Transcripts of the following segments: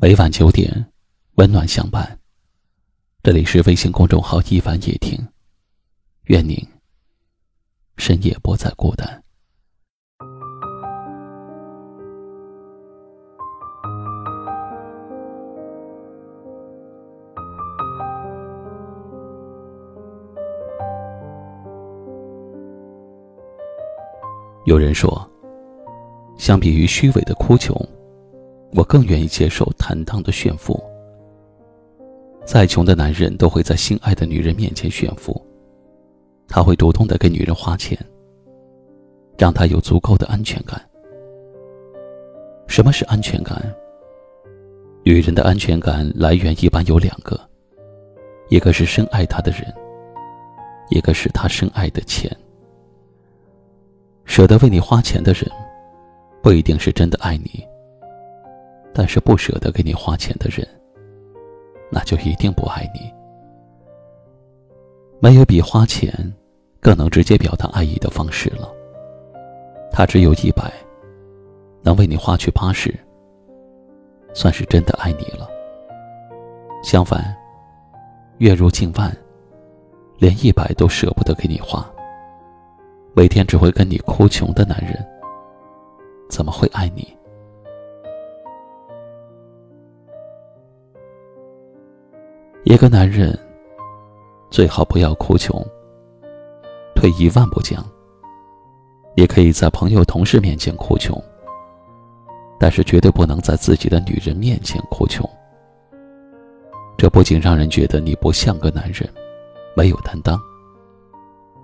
每晚九点，温暖相伴。这里是微信公众号“一晚夜听”，愿您深夜不再孤单。有人说，相比于虚伪的哭穷。我更愿意接受坦荡的炫富。再穷的男人都会在心爱的女人面前炫富，他会主动的给女人花钱，让她有足够的安全感。什么是安全感？女人的安全感来源一般有两个，一个是深爱她的人，一个是她深爱的钱。舍得为你花钱的人，不一定是真的爱你。但是不舍得给你花钱的人，那就一定不爱你。没有比花钱更能直接表达爱意的方式了。他只有一百，能为你花去八十，算是真的爱你了。相反，月入近万，连一百都舍不得给你花，每天只会跟你哭穷的男人，怎么会爱你？一个男人最好不要哭穷。退一万步讲，也可以在朋友、同事面前哭穷，但是绝对不能在自己的女人面前哭穷。这不仅让人觉得你不像个男人，没有担当，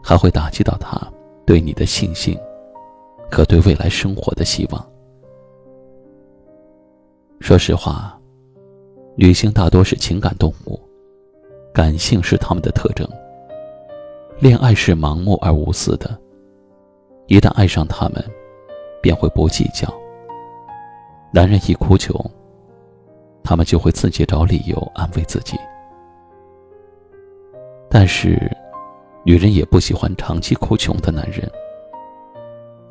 还会打击到他对你的信心和对未来生活的希望。说实话，女性大多是情感动物。感性是他们的特征。恋爱是盲目而无私的，一旦爱上他们，便会不计较。男人一哭穷，他们就会自己找理由安慰自己。但是，女人也不喜欢长期哭穷的男人，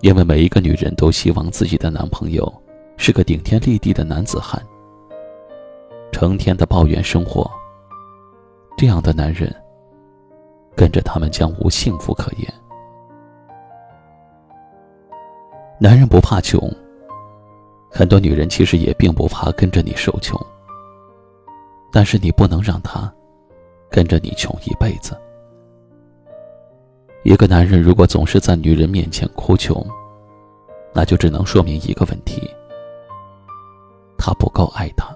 因为每一个女人都希望自己的男朋友是个顶天立地的男子汉，成天的抱怨生活。这样的男人，跟着他们将无幸福可言。男人不怕穷，很多女人其实也并不怕跟着你受穷。但是你不能让他跟着你穷一辈子。一个男人如果总是在女人面前哭穷，那就只能说明一个问题：他不够爱她。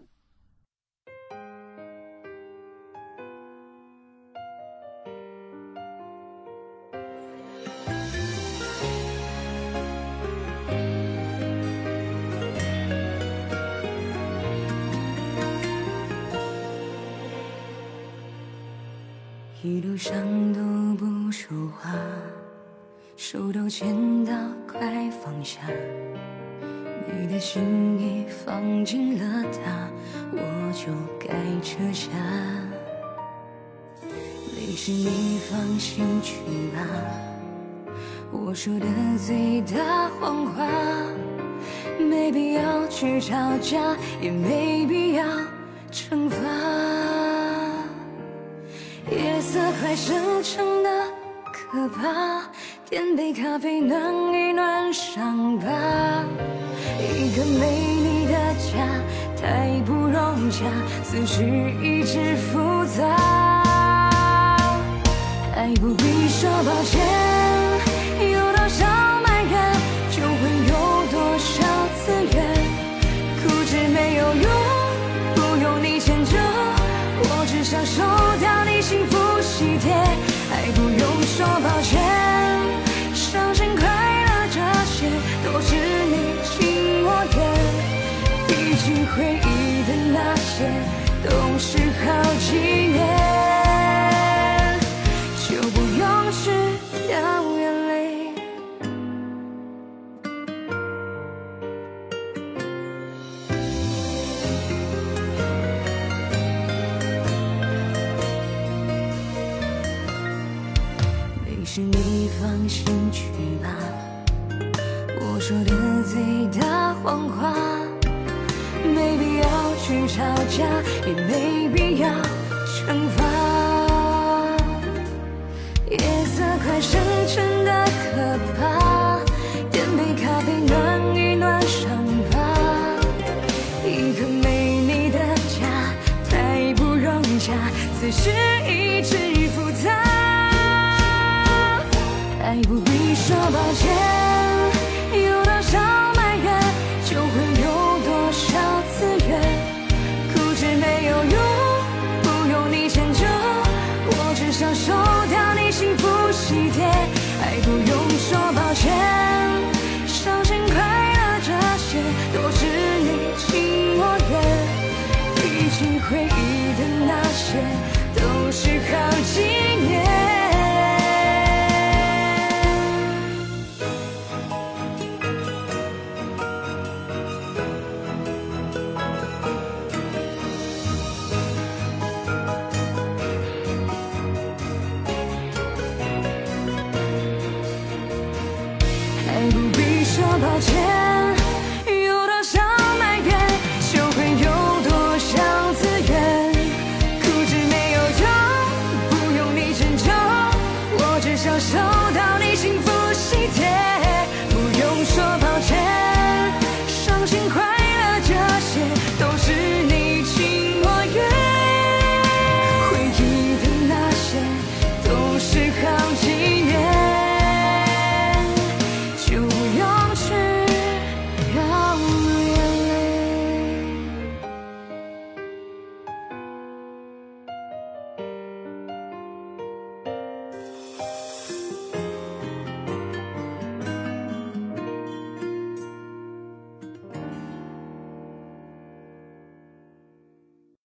一路上都不说话，手都牵到快放下。你的心意放进了它，我就该撤下。没事你放心去吧，我说的最大谎话，没必要去吵架，也没必要惩罚。快生成的可怕，点杯咖啡暖一暖伤疤。一个美丽的家太不融洽，思绪一直复杂。爱不必说抱歉，回忆的。那些都是好几年，就不用去掉眼泪。没事，你放心去吧。我说的最大谎话，去吵架也没必要惩罚。夜色快深沉的可怕，点杯咖啡暖一暖伤疤。一个没你的家太不融洽，此时一直复杂。爱不必说抱歉。一天。Georgia.